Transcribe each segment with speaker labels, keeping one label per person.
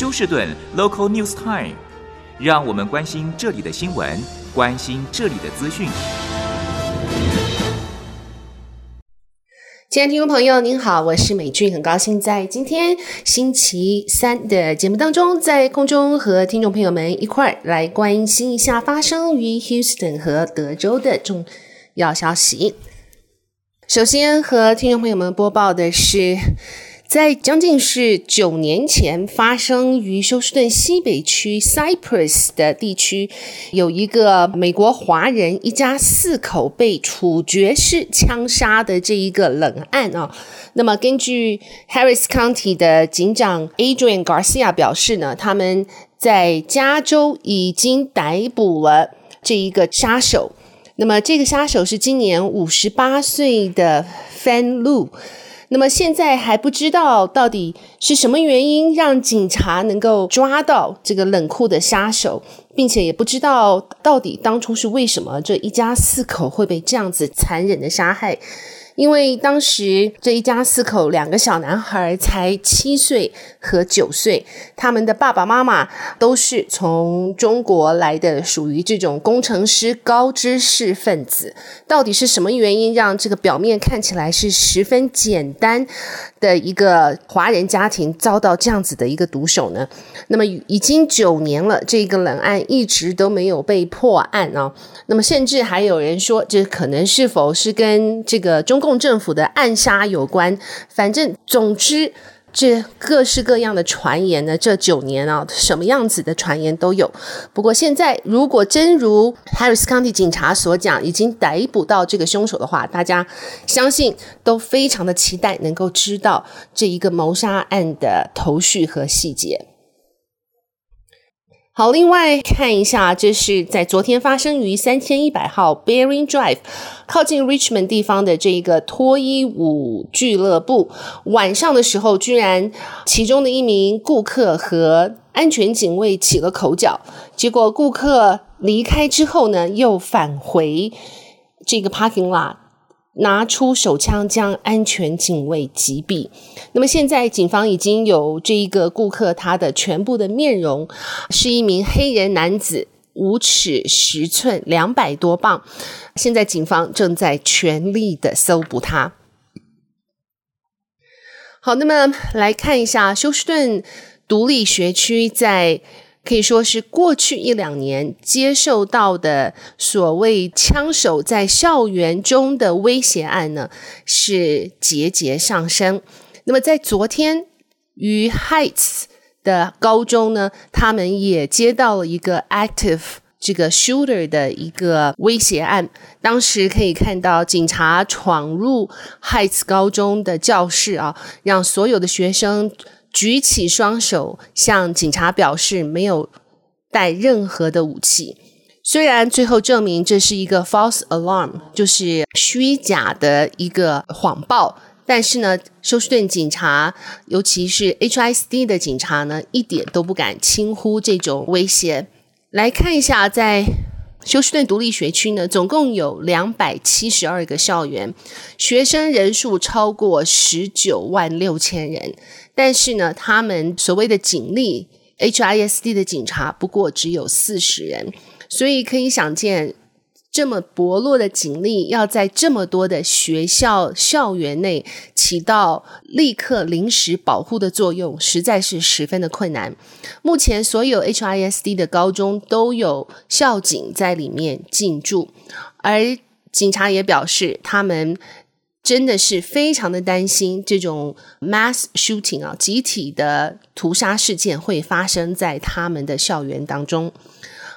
Speaker 1: 休士顿 Local News Time，让我们关心这里的新闻，关心这里的资讯。
Speaker 2: 亲爱的听众朋友，您好，我是美俊，很高兴在今天星期三的节目当中，在空中和听众朋友们一块来关心一下发生于 Houston 和德州的重要消息。首先和听众朋友们播报的是，在将近是九年前发生于休斯顿西北区 Cypress 的地区，有一个美国华人一家四口被处决式枪杀的这一个冷案啊。那么根据 Harris County 的警长 Adrian Garcia 表示呢，他们在加州已经逮捕了这一个杀手。那么这个杀手是今年五十八岁的 Fan Lu。那么现在还不知道到底是什么原因让警察能够抓到这个冷酷的杀手，并且也不知道到底当初是为什么这一家四口会被这样子残忍的杀害。因为当时这一家四口两个小男孩才七岁和九岁，他们的爸爸妈妈都是从中国来的，属于这种工程师高知识分子。到底是什么原因让这个表面看起来是十分简单的一个华人家庭遭到这样子的一个毒手呢？那么已经九年了，这个冷案一直都没有被破案啊。那么甚至还有人说，这可能是否是跟这个中共政府的暗杀有关，反正总之，这各式各样的传言呢，这九年啊，什么样子的传言都有。不过现在，如果真如 Harris County 警察所讲，已经逮捕到这个凶手的话，大家相信都非常的期待能够知道这一个谋杀案的头绪和细节。好，另外看一下，这是在昨天发生于三千一百号 Bering Drive 靠近 Richmond 地方的这一个脱衣舞俱乐部，晚上的时候，居然其中的一名顾客和安全警卫起了口角，结果顾客离开之后呢，又返回这个 parking lot。拿出手枪将安全警卫击毙。那么现在警方已经有这一个顾客，他的全部的面容是一名黑人男子，五尺十寸，两百多磅。现在警方正在全力的搜捕他。好，那么来看一下休斯顿独立学区在。可以说是过去一两年接受到的所谓枪手在校园中的威胁案呢，是节节上升。那么在昨天，于 Heights 的高中呢，他们也接到了一个 active 这个 shooter 的一个威胁案。当时可以看到警察闯入 Heights 高中的教室啊，让所有的学生。举起双手向警察表示没有带任何的武器。虽然最后证明这是一个 false alarm，就是虚假的一个谎报，但是呢，休斯顿警察，尤其是 HISD 的警察呢，一点都不敢轻忽这种威胁。来看一下，在休斯顿独立学区呢，总共有两百七十二个校园，学生人数超过十九万六千人。但是呢，他们所谓的警力，HISD 的警察不过只有四十人，所以可以想见，这么薄弱的警力要在这么多的学校校园内起到立刻临时保护的作用，实在是十分的困难。目前所有 HISD 的高中都有校警在里面进驻，而警察也表示他们。真的是非常的担心这种 mass shooting 啊，集体的屠杀事件会发生在他们的校园当中，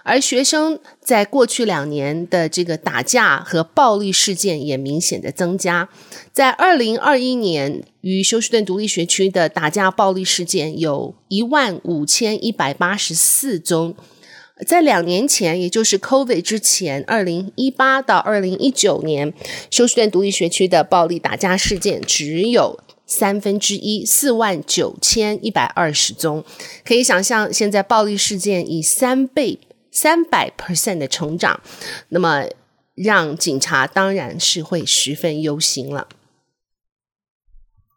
Speaker 2: 而学生在过去两年的这个打架和暴力事件也明显的增加，在二零二一年与休斯顿独立学区的打架暴力事件有一万五千一百八十四宗。在两年前，也就是 COVID 之前，二零一八到二零一九年，休斯顿独立学区的暴力打架事件只有三分之一，四万九千一百二十宗。可以想象，现在暴力事件以三倍、三百 percent 的成长，那么让警察当然是会十分忧心了。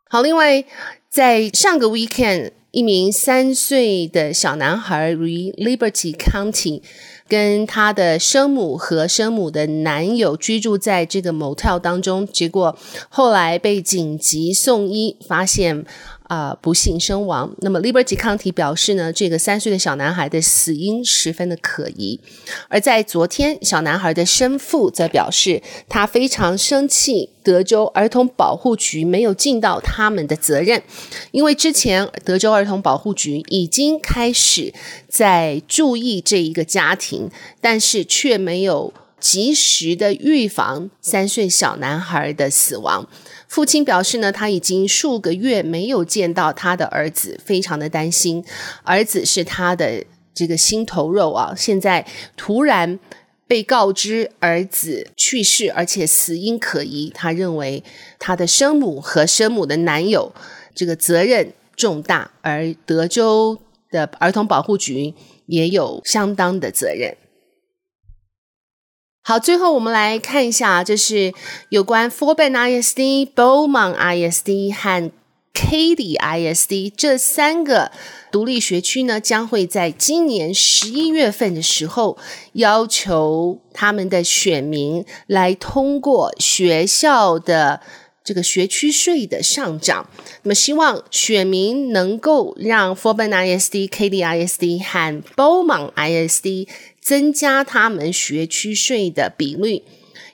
Speaker 2: 好，另外在上个 weekend。一名三岁的小男孩于 Liberty County。跟他的生母和生母的男友居住在这个 motel 当中，结果后来被紧急送医，发现。啊、不幸身亡。那么，Liberty 抗体表示呢，这个三岁的小男孩的死因十分的可疑。而在昨天，小男孩的生父则表示，他非常生气，德州儿童保护局没有尽到他们的责任，因为之前德州儿童保护局已经开始在注意这一个家庭，但是却没有及时的预防三岁小男孩的死亡。父亲表示呢，他已经数个月没有见到他的儿子，非常的担心。儿子是他的这个心头肉啊，现在突然被告知儿子去世，而且死因可疑，他认为他的生母和生母的男友这个责任重大，而德州的儿童保护局也有相当的责任。好，最后我们来看一下，就是有关 f o r b e n ISD、Beaumont ISD 和 Katy ISD 这三个独立学区呢，将会在今年十一月份的时候，要求他们的选民来通过学校的这个学区税的上涨。那么，希望选民能够让 f o r b e n ISD、Katy ISD 和 Beaumont ISD。增加他们学区税的比率，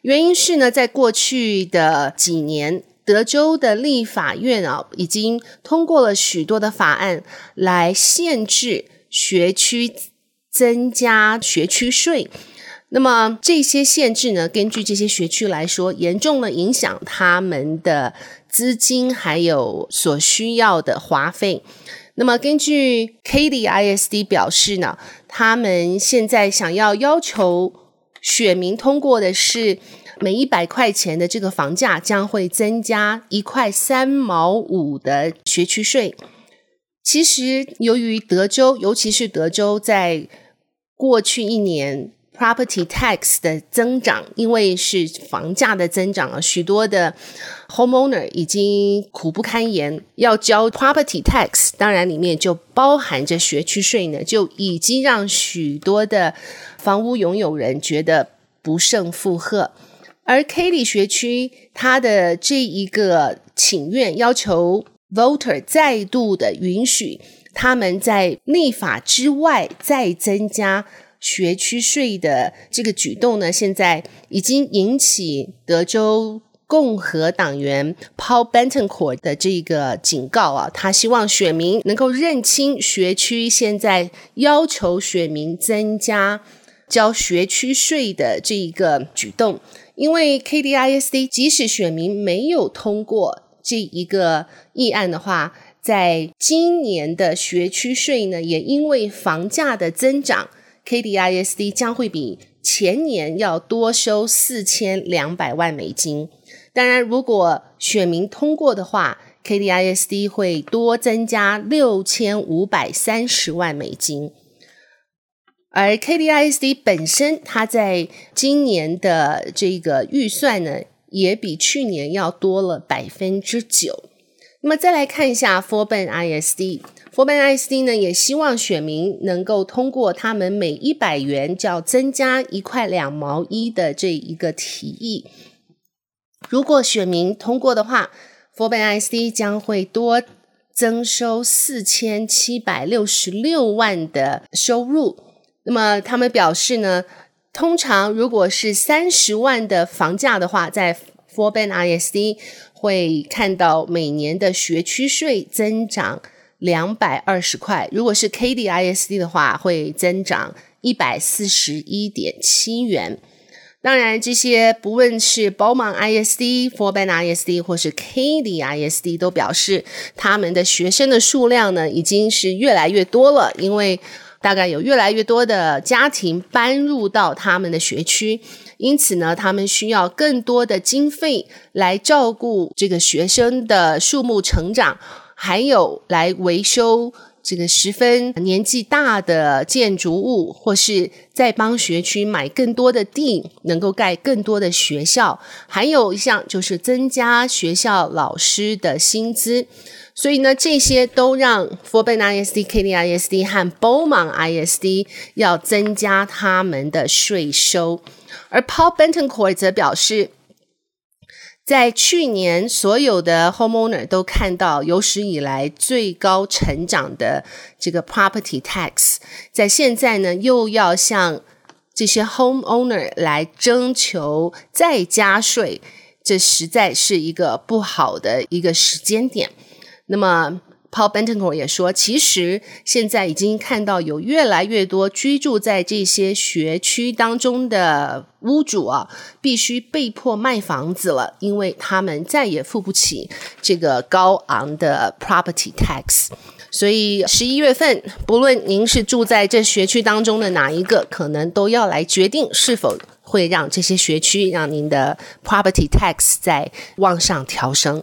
Speaker 2: 原因是呢，在过去的几年，德州的立法院啊，已经通过了许多的法案来限制学区增加学区税。那么这些限制呢，根据这些学区来说，严重的影响他们的资金还有所需要的花费。那么，根据 Katy ISD 表示呢，他们现在想要要求选民通过的是，每一百块钱的这个房价将会增加一块三毛五的学区税。其实，由于德州，尤其是德州，在过去一年。Property tax 的增长，因为是房价的增长啊，许多的 homeowner 已经苦不堪言，要交 property tax，当然里面就包含着学区税呢，就已经让许多的房屋拥有人觉得不胜负荷。而 Katy 学区它的这一个请愿，要求 voter 再度的允许他们在立法之外再增加。学区税的这个举动呢，现在已经引起德州共和党员 Paul Benton Court 的这个警告啊，他希望选民能够认清学区现在要求选民增加交学区税的这一个举动，因为 K D I S D 即使选民没有通过这一个议案的话，在今年的学区税呢，也因为房价的增长。KDISD 将会比前年要多收四千两百万美金。当然，如果选民通过的话，KDISD 会多增加六千五百三十万美金。而 KDISD 本身，它在今年的这个预算呢，也比去年要多了百分之九。那么，再来看一下 Fort Bend ISD。Fort Bend ISD 呢，也希望选民能够通过他们每一百元就要增加一块两毛一的这一个提议。如果选民通过的话，forban ISD 将会多增收四千七百六十六万的收入。那么他们表示呢，通常如果是三十万的房价的话，在 Fort Bend ISD 会看到每年的学区税增长。两百二十块，如果是 Kd ISD 的话，会增长一百四十一点七元。当然，这些不论是 Beaumont ISD、Fort Bend ISD 或是 Kd ISD 都表示他们的学生的数量呢，已经是越来越多了，因为大概有越来越多的家庭搬入到他们的学区，因此呢，他们需要更多的经费来照顾这个学生的树木成长。还有来维修这个十分年纪大的建筑物，或是再帮学区买更多的地，能够盖更多的学校，还有一项就是增加学校老师的薪资。所以呢，这些都让 Forben ISD、Katy ISD 和 b o w m a n ISD 要增加他们的税收，而 Paul Bentoncourt 则表示。在去年，所有的 homeowner 都看到有史以来最高成长的这个 property tax，在现在呢，又要向这些 homeowner 来征求再加税，这实在是一个不好的一个时间点。那么，Paul Bettencourt 也说，其实现在已经看到有越来越多居住在这些学区当中的屋主啊，必须被迫卖房子了，因为他们再也付不起这个高昂的 property tax。所以十一月份，不论您是住在这学区当中的哪一个，可能都要来决定是否会让这些学区让您的 property tax 在往上调升。